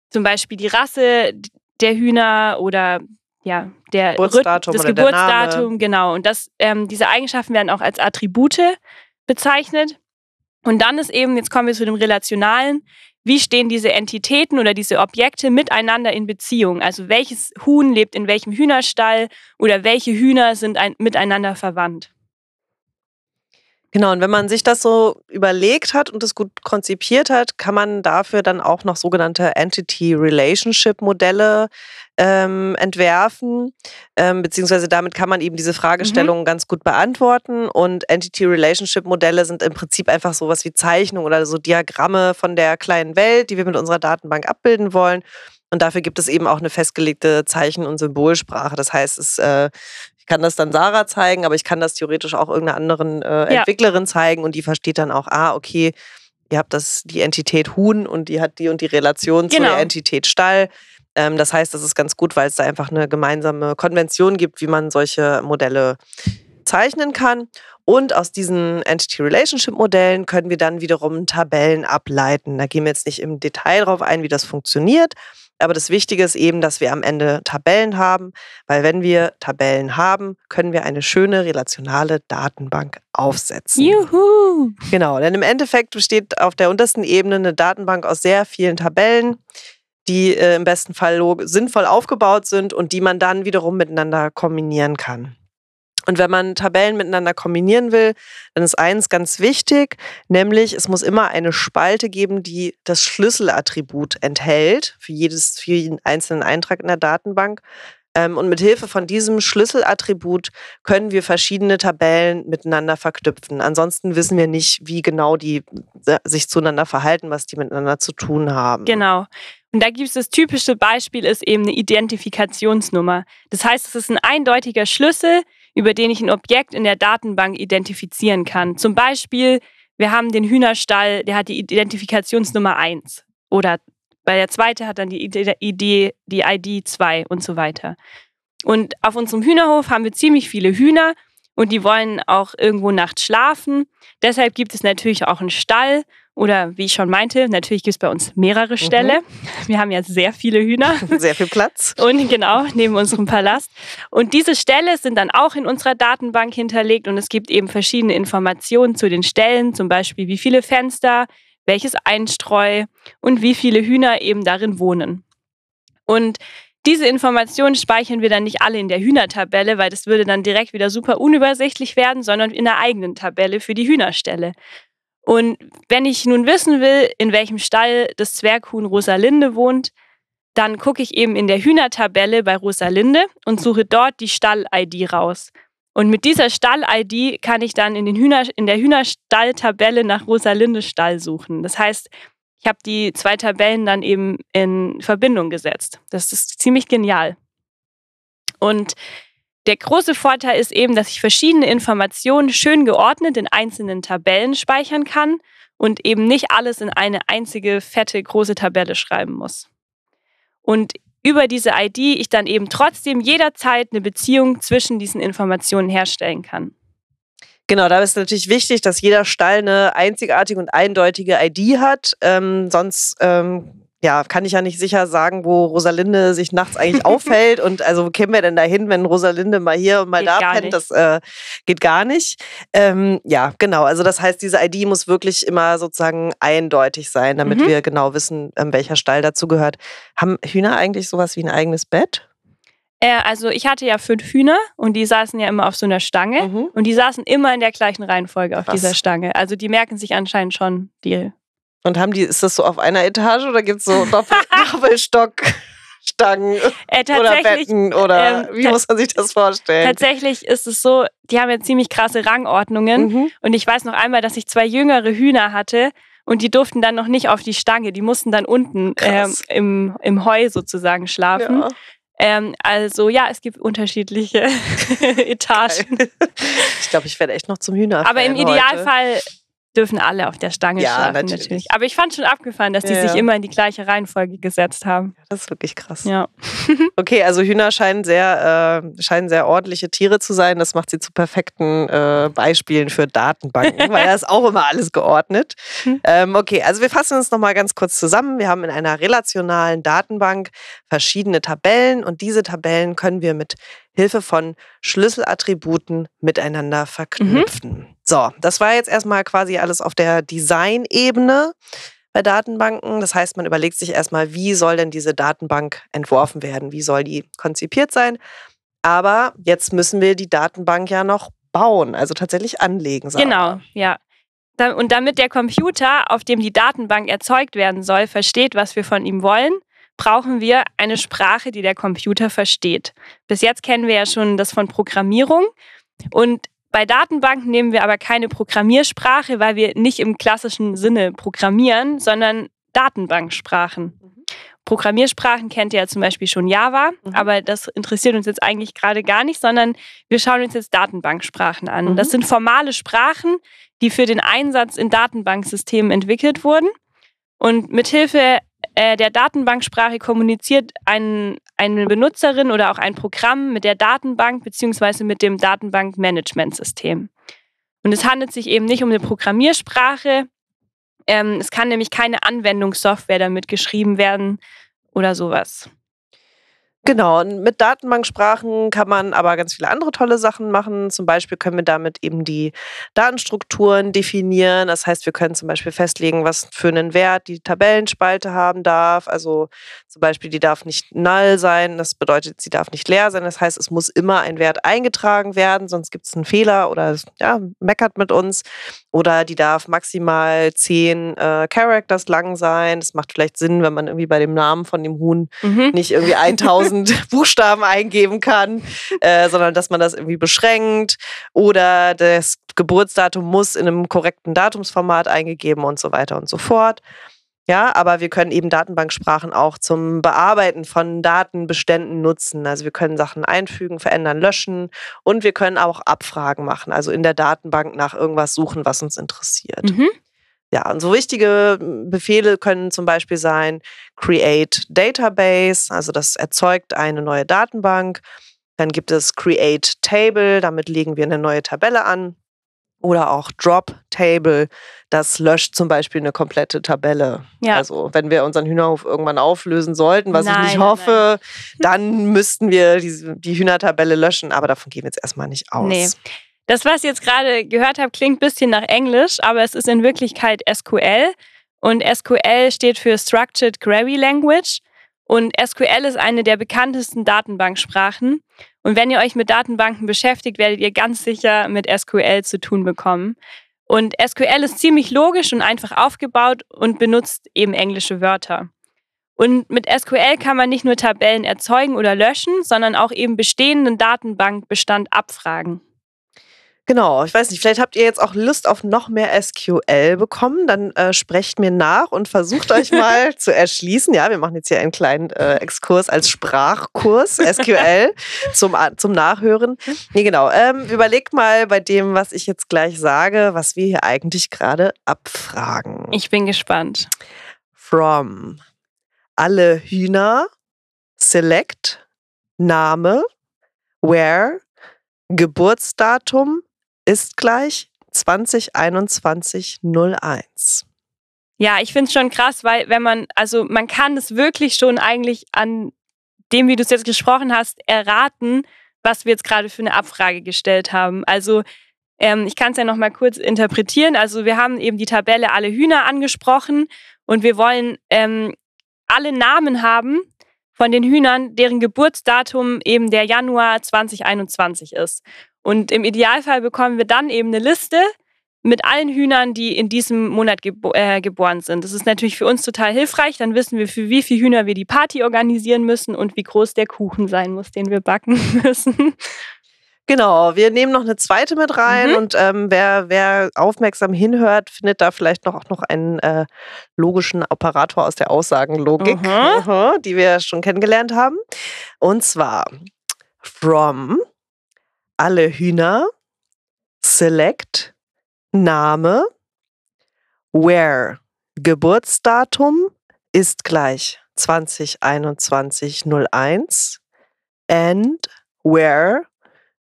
Zum Beispiel die Rasse der Hühner oder ja, der Geburtsdatum das Geburtsdatum, genau. Und das, ähm, diese Eigenschaften werden auch als Attribute bezeichnet. Und dann ist eben, jetzt kommen wir zu dem Relationalen, wie stehen diese Entitäten oder diese Objekte miteinander in Beziehung? Also welches Huhn lebt in welchem Hühnerstall oder welche Hühner sind ein, miteinander verwandt? Genau, und wenn man sich das so überlegt hat und es gut konzipiert hat, kann man dafür dann auch noch sogenannte Entity-Relationship-Modelle ähm, entwerfen, ähm, beziehungsweise damit kann man eben diese Fragestellungen mhm. ganz gut beantworten. Und Entity-Relationship-Modelle sind im Prinzip einfach sowas wie Zeichnungen oder so Diagramme von der kleinen Welt, die wir mit unserer Datenbank abbilden wollen. Und dafür gibt es eben auch eine festgelegte Zeichen- und Symbolsprache. Das heißt, es äh, ich kann das dann Sarah zeigen, aber ich kann das theoretisch auch irgendeiner anderen äh, ja. Entwicklerin zeigen und die versteht dann auch, ah, okay, ihr habt das, die Entität Huhn und die hat die und die Relation genau. zur Entität Stall. Ähm, das heißt, das ist ganz gut, weil es da einfach eine gemeinsame Konvention gibt, wie man solche Modelle zeichnen kann. Und aus diesen Entity-Relationship-Modellen können wir dann wiederum Tabellen ableiten. Da gehen wir jetzt nicht im Detail drauf ein, wie das funktioniert. Aber das Wichtige ist eben, dass wir am Ende Tabellen haben, weil wenn wir Tabellen haben, können wir eine schöne relationale Datenbank aufsetzen. Juhu! Genau, denn im Endeffekt besteht auf der untersten Ebene eine Datenbank aus sehr vielen Tabellen, die äh, im besten Fall sinnvoll aufgebaut sind und die man dann wiederum miteinander kombinieren kann. Und wenn man Tabellen miteinander kombinieren will, dann ist eins ganz wichtig, nämlich es muss immer eine Spalte geben, die das Schlüsselattribut enthält für, jedes, für jeden einzelnen Eintrag in der Datenbank. Ähm, und mit Hilfe von diesem Schlüsselattribut können wir verschiedene Tabellen miteinander verknüpfen. Ansonsten wissen wir nicht, wie genau die äh, sich zueinander verhalten, was die miteinander zu tun haben. Genau. Und da gibt es das typische Beispiel, ist eben eine Identifikationsnummer. Das heißt, es ist ein eindeutiger Schlüssel, über den ich ein Objekt in der Datenbank identifizieren kann. Zum Beispiel, wir haben den Hühnerstall, der hat die Identifikationsnummer 1 oder bei der zweite hat dann die ID, die ID 2 und so weiter. Und auf unserem Hühnerhof haben wir ziemlich viele Hühner und die wollen auch irgendwo nachts schlafen. Deshalb gibt es natürlich auch einen Stall oder wie ich schon meinte, natürlich gibt es bei uns mehrere Ställe. Mhm. Wir haben ja sehr viele Hühner. *laughs* Sehr viel Platz. Und genau, neben unserem Palast. Und diese Ställe sind dann auch in unserer Datenbank hinterlegt und es gibt eben verschiedene Informationen zu den Stellen, zum Beispiel wie viele Fenster, welches Einstreu und wie viele Hühner eben darin wohnen. Und diese Informationen speichern wir dann nicht alle in der Hühnertabelle, weil das würde dann direkt wieder super unübersichtlich werden, sondern in einer eigenen Tabelle für die Hühnerstelle. Und wenn ich nun wissen will, in welchem Stall das Zwerghuhn Rosalinde wohnt, dann gucke ich eben in der Hühnertabelle bei Rosalinde und suche dort die Stall-ID raus. Und mit dieser Stall-ID kann ich dann in, den Hühner, in der Hühnerstall-Tabelle nach Rosalinde Stall suchen. Das heißt, ich habe die zwei Tabellen dann eben in Verbindung gesetzt. Das ist ziemlich genial. Und der große Vorteil ist eben, dass ich verschiedene Informationen schön geordnet in einzelnen Tabellen speichern kann und eben nicht alles in eine einzige fette große Tabelle schreiben muss. Und über diese ID ich dann eben trotzdem jederzeit eine Beziehung zwischen diesen Informationen herstellen kann. Genau, da ist natürlich wichtig, dass jeder Stall eine einzigartige und eindeutige ID hat. Ähm, sonst ähm, ja, kann ich ja nicht sicher sagen, wo Rosalinde sich nachts eigentlich *laughs* aufhält. Und also wo kämen wir denn da hin, wenn Rosalinde mal hier und mal geht da pennt? Das äh, geht gar nicht. Ähm, ja, genau. Also das heißt, diese ID muss wirklich immer sozusagen eindeutig sein, damit mhm. wir genau wissen, ähm, welcher Stall dazu gehört. Haben Hühner eigentlich sowas wie ein eigenes Bett? Äh, also ich hatte ja fünf Hühner und die saßen ja immer auf so einer Stange mhm. und die saßen immer in der gleichen Reihenfolge auf Was? dieser Stange. Also die merken sich anscheinend schon die. Und haben die, ist das so auf einer Etage oder gibt es so *laughs* Doppel Doppelstockstangen äh, oder Betten oder ähm, wie muss man sich das vorstellen? Tatsächlich ist es so, die haben ja ziemlich krasse Rangordnungen mhm. und ich weiß noch einmal, dass ich zwei jüngere Hühner hatte und die durften dann noch nicht auf die Stange, die mussten dann unten ähm, im, im Heu sozusagen schlafen. Ja. Ähm, also ja, es gibt unterschiedliche *laughs* Etagen. Ich glaube, ich werde echt noch zum Hühner. Aber im Idealfall heute dürfen alle auf der Stange ja, schlafen, natürlich. natürlich. Aber ich fand schon abgefahren, dass die ja. sich immer in die gleiche Reihenfolge gesetzt haben. Das ist wirklich krass. Ja. *laughs* okay, also Hühner scheinen sehr, äh, scheinen sehr ordentliche Tiere zu sein. Das macht sie zu perfekten äh, Beispielen für Datenbanken, *laughs* weil da ist auch immer alles geordnet. Hm. Ähm, okay, also wir fassen uns nochmal ganz kurz zusammen. Wir haben in einer relationalen Datenbank verschiedene Tabellen und diese Tabellen können wir mit Hilfe von Schlüsselattributen miteinander verknüpfen. Mhm. So, das war jetzt erstmal quasi alles auf der Design-Ebene bei Datenbanken. Das heißt, man überlegt sich erstmal, wie soll denn diese Datenbank entworfen werden? Wie soll die konzipiert sein? Aber jetzt müssen wir die Datenbank ja noch bauen, also tatsächlich anlegen. Sarah. Genau, ja. Und damit der Computer, auf dem die Datenbank erzeugt werden soll, versteht, was wir von ihm wollen, brauchen wir eine Sprache, die der Computer versteht. Bis jetzt kennen wir ja schon das von Programmierung. Und bei Datenbanken nehmen wir aber keine Programmiersprache, weil wir nicht im klassischen Sinne programmieren, sondern Datenbanksprachen. Mhm. Programmiersprachen kennt ihr ja zum Beispiel schon Java, mhm. aber das interessiert uns jetzt eigentlich gerade gar nicht, sondern wir schauen uns jetzt Datenbanksprachen an. Mhm. Das sind formale Sprachen, die für den Einsatz in Datenbanksystemen entwickelt wurden. Und mithilfe äh, der Datenbanksprache kommuniziert ein, eine Benutzerin oder auch ein Programm mit der Datenbank bzw. mit dem Datenbankmanagementsystem. Und es handelt sich eben nicht um eine Programmiersprache. Ähm, es kann nämlich keine Anwendungssoftware damit geschrieben werden oder sowas. Genau, und mit Datenbanksprachen kann man aber ganz viele andere tolle Sachen machen. Zum Beispiel können wir damit eben die Datenstrukturen definieren. Das heißt, wir können zum Beispiel festlegen, was für einen Wert die Tabellenspalte haben darf. Also zum Beispiel, die darf nicht null sein. Das bedeutet, sie darf nicht leer sein. Das heißt, es muss immer ein Wert eingetragen werden, sonst gibt es einen Fehler oder ja, meckert mit uns. Oder die darf maximal zehn äh, Characters lang sein. Das macht vielleicht Sinn, wenn man irgendwie bei dem Namen von dem Huhn mhm. nicht irgendwie 1000 tausend *laughs* Buchstaben eingeben kann, äh, sondern dass man das irgendwie beschränkt oder das Geburtsdatum muss in einem korrekten Datumsformat eingegeben und so weiter und so fort. Ja, aber wir können eben Datenbanksprachen auch zum Bearbeiten von Datenbeständen nutzen. Also wir können Sachen einfügen, verändern, löschen und wir können auch Abfragen machen, also in der Datenbank nach irgendwas suchen, was uns interessiert. Mhm. Ja, und so wichtige hm, Befehle können zum Beispiel sein Create Database, also das erzeugt eine neue Datenbank. Dann gibt es Create Table, damit legen wir eine neue Tabelle an. Oder auch Drop Table, das löscht zum Beispiel eine komplette Tabelle. Ja. Also wenn wir unseren Hühnerhof irgendwann auflösen sollten, was nein, ich nicht hoffe, nein. *laughs* dann müssten wir die, die Hühnertabelle löschen, aber davon gehen wir jetzt erstmal nicht aus. Nee. Das, was ich jetzt gerade gehört habe, klingt ein bisschen nach Englisch, aber es ist in Wirklichkeit SQL. Und SQL steht für Structured Query Language. Und SQL ist eine der bekanntesten Datenbanksprachen. Und wenn ihr euch mit Datenbanken beschäftigt, werdet ihr ganz sicher mit SQL zu tun bekommen. Und SQL ist ziemlich logisch und einfach aufgebaut und benutzt eben englische Wörter. Und mit SQL kann man nicht nur Tabellen erzeugen oder löschen, sondern auch eben bestehenden Datenbankbestand abfragen. Genau, ich weiß nicht, vielleicht habt ihr jetzt auch Lust auf noch mehr SQL bekommen. Dann äh, sprecht mir nach und versucht euch *laughs* mal zu erschließen. Ja, wir machen jetzt hier einen kleinen äh, Exkurs als Sprachkurs *laughs* SQL zum, zum Nachhören. Nee, genau. Ähm, überlegt mal bei dem, was ich jetzt gleich sage, was wir hier eigentlich gerade abfragen. Ich bin gespannt. From alle Hühner, select, Name, where, Geburtsdatum, ist gleich 2021 01. Ja, ich finde es schon krass, weil wenn man, also man kann es wirklich schon eigentlich an dem, wie du es jetzt gesprochen hast, erraten, was wir jetzt gerade für eine Abfrage gestellt haben. Also ähm, ich kann es ja noch mal kurz interpretieren. Also wir haben eben die Tabelle alle Hühner angesprochen und wir wollen ähm, alle Namen haben von den Hühnern, deren Geburtsdatum eben der Januar 2021 ist. Und im Idealfall bekommen wir dann eben eine Liste mit allen Hühnern, die in diesem Monat gebo äh, geboren sind. Das ist natürlich für uns total hilfreich. Dann wissen wir, für wie viele Hühner wir die Party organisieren müssen und wie groß der Kuchen sein muss, den wir backen *laughs* müssen. Genau, wir nehmen noch eine zweite mit rein mhm. und ähm, wer, wer aufmerksam hinhört, findet da vielleicht noch, auch noch einen äh, logischen Operator aus der Aussagenlogik, mhm. die wir schon kennengelernt haben. Und zwar from alle Hühner, Select, Name, Where, Geburtsdatum ist gleich 2021 01 and Where,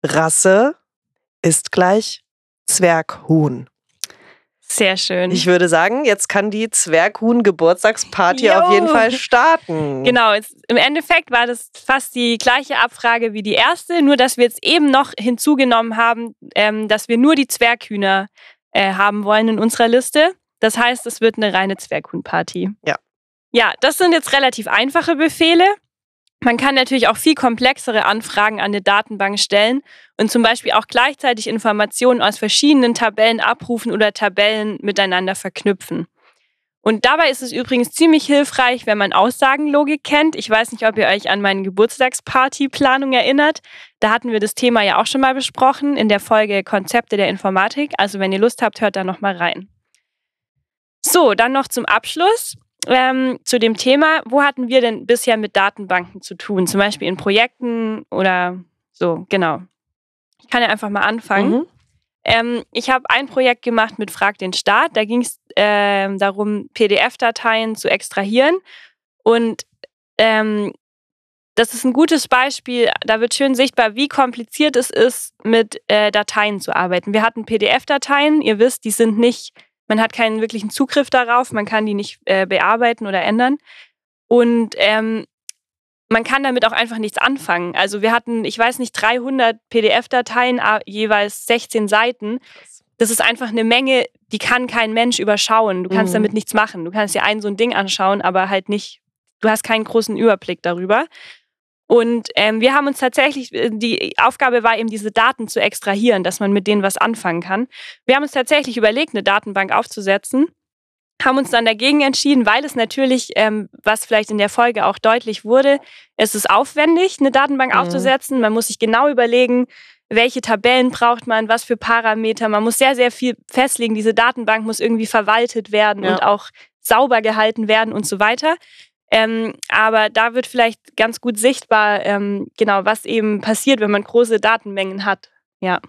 Rasse ist gleich Zwerghuhn. Sehr schön. Ich würde sagen, jetzt kann die Zwerghuhn-Geburtstagsparty auf jeden Fall starten. Genau, jetzt, im Endeffekt war das fast die gleiche Abfrage wie die erste, nur dass wir jetzt eben noch hinzugenommen haben, ähm, dass wir nur die Zwerghühner äh, haben wollen in unserer Liste. Das heißt, es wird eine reine Zwerghuhn-Party. Ja. Ja, das sind jetzt relativ einfache Befehle. Man kann natürlich auch viel komplexere Anfragen an eine Datenbank stellen und zum Beispiel auch gleichzeitig Informationen aus verschiedenen Tabellen abrufen oder Tabellen miteinander verknüpfen. Und dabei ist es übrigens ziemlich hilfreich, wenn man Aussagenlogik kennt. Ich weiß nicht, ob ihr euch an meine Geburtstagspartyplanung erinnert. Da hatten wir das Thema ja auch schon mal besprochen in der Folge Konzepte der Informatik. Also wenn ihr Lust habt, hört da noch mal rein. So, dann noch zum Abschluss ähm, zu dem Thema, wo hatten wir denn bisher mit Datenbanken zu tun? Zum Beispiel in Projekten oder so, genau. Ich kann ja einfach mal anfangen. Mhm. Ähm, ich habe ein Projekt gemacht mit Frag den Staat. Da ging es äh, darum, PDF-Dateien zu extrahieren. Und ähm, das ist ein gutes Beispiel. Da wird schön sichtbar, wie kompliziert es ist, mit äh, Dateien zu arbeiten. Wir hatten PDF-Dateien. Ihr wisst, die sind nicht man hat keinen wirklichen Zugriff darauf, man kann die nicht äh, bearbeiten oder ändern. Und ähm, man kann damit auch einfach nichts anfangen. Also wir hatten, ich weiß nicht, 300 PDF-Dateien, jeweils 16 Seiten. Das ist einfach eine Menge, die kann kein Mensch überschauen. Du kannst mhm. damit nichts machen. Du kannst dir ein so ein Ding anschauen, aber halt nicht, du hast keinen großen Überblick darüber. Und ähm, wir haben uns tatsächlich, äh, die Aufgabe war eben, diese Daten zu extrahieren, dass man mit denen was anfangen kann. Wir haben uns tatsächlich überlegt, eine Datenbank aufzusetzen, haben uns dann dagegen entschieden, weil es natürlich, ähm, was vielleicht in der Folge auch deutlich wurde, es ist aufwendig, eine Datenbank mhm. aufzusetzen. Man muss sich genau überlegen, welche Tabellen braucht man, was für Parameter. Man muss sehr, sehr viel festlegen. Diese Datenbank muss irgendwie verwaltet werden ja. und auch sauber gehalten werden und so weiter. Ähm, aber da wird vielleicht ganz gut sichtbar, ähm, genau, was eben passiert, wenn man große Datenmengen hat. Ja.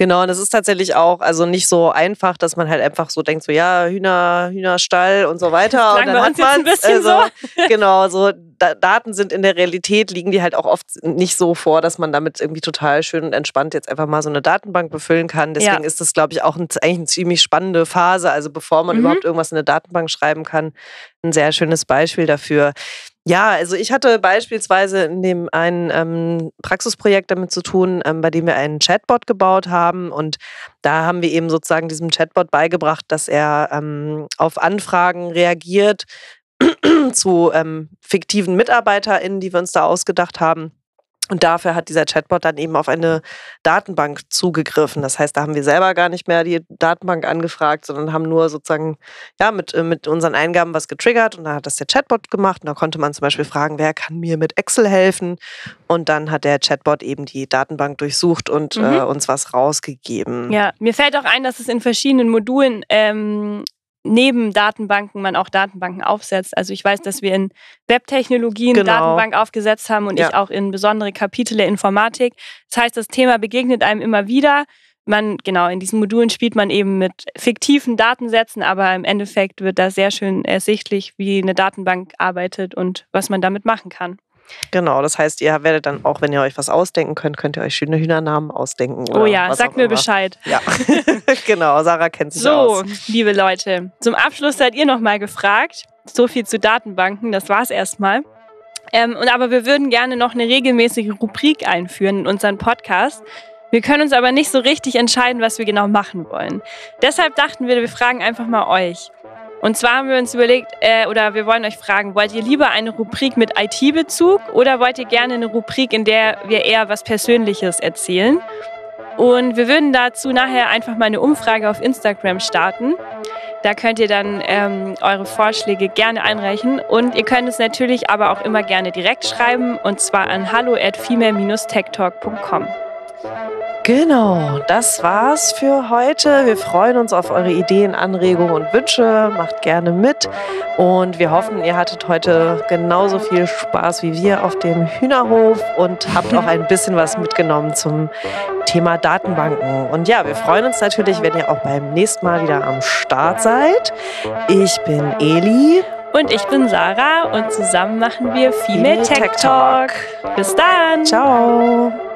Genau, und es ist tatsächlich auch also nicht so einfach, dass man halt einfach so denkt, so ja, Hühner, Hühnerstall und so weiter. und dann hat man also, so. *laughs* genau, so da, Daten sind in der Realität, liegen die halt auch oft nicht so vor, dass man damit irgendwie total schön und entspannt jetzt einfach mal so eine Datenbank befüllen kann. Deswegen ja. ist das, glaube ich, auch ein, eigentlich eine ziemlich spannende Phase. Also bevor man mhm. überhaupt irgendwas in eine Datenbank schreiben kann, ein sehr schönes Beispiel dafür. Ja, also ich hatte beispielsweise in dem einen ähm, Praxisprojekt damit zu tun, ähm, bei dem wir einen Chatbot gebaut haben. Und da haben wir eben sozusagen diesem Chatbot beigebracht, dass er ähm, auf Anfragen reagiert *clears throat* zu ähm, fiktiven MitarbeiterInnen, die wir uns da ausgedacht haben Und dafür hat dieser Chatbot dann eben auf eine Datenbank zugegriffen. Das heißt, da haben wir selber gar nicht mehr die Datenbank angefragt, sondern haben nur sozusagen ja, mit, äh, mit unseren Eingaben was getriggert und dann hat das der Chatbot gemacht. Und da konnte man zum Beispiel fragen, wer kann mir mit Excel helfen? Und dann hat der Chatbot eben die Datenbank durchsucht und mhm. äh, uns was rausgegeben. Ja, mir fällt auch ein, dass es in verschiedenen Modulen ähm, neben Datenbanken man auch Datenbanken aufsetzt. Also ich weiß, dass wir in Webtechnologien genau. Datenbank aufgesetzt haben und ja. ich auch in besondere Kapitel der Informatik. Das heißt, das Thema begegnet einem immer wieder. Man, genau, in diesen Modulen spielt man eben mit fiktiven Datensätzen, aber im Endeffekt wird da sehr schön ersichtlich, wie eine Datenbank arbeitet und was man damit machen kann. Genau, das heißt, ihr werdet dann auch, wenn ihr euch was ausdenken könnt, könnt ihr euch schöne Hühnernamen ausdenken. oh ja, sagt mir immer. Bescheid. Ja, *laughs* genau, Sarah kennt sich so, aus. So, liebe Leute, zum Abschluss seid ihr nochmal gefragt. So viel zu Datenbanken, das war's erstmal. Ähm, und aber wir würden gerne noch eine regelmäßige Rubrik einführen in unseren Podcast. Wir können uns aber nicht so richtig entscheiden, was wir genau machen wollen. Deshalb dachten wir, wir fragen einfach mal euch. Und zwar haben wir uns überlegt, äh, oder wir wollen euch fragen, wollt ihr lieber eine Rubrik mit IT-Bezug oder wollt ihr gerne eine Rubrik, in der wir eher was Persönliches erzählen? Und wir würden dazu nachher einfach mal eine Umfrage auf Instagram starten. Da könnt ihr dann ähm, eure Vorschläge gerne einreichen und ihr könnt es natürlich aber auch immer gerne direkt schreiben und zwar an hallo at female-techtalk.com. Genau, das war's für heute. Wir freuen uns auf eure Ideen, Anregungen und Wünsche. Macht gerne mit. Und wir hoffen, ihr hattet heute genauso viel Spaß wie wir auf dem Hühnerhof und habt auch ein bisschen was mitgenommen zum Thema Datenbanken. Und ja, wir freuen uns natürlich, wenn ihr auch beim nächsten Mal wieder am Start seid. Ich bin Eli. Und ich bin Sarah und zusammen machen wir Female, Female Tech Talk. Talk. Bis dann. Ciao.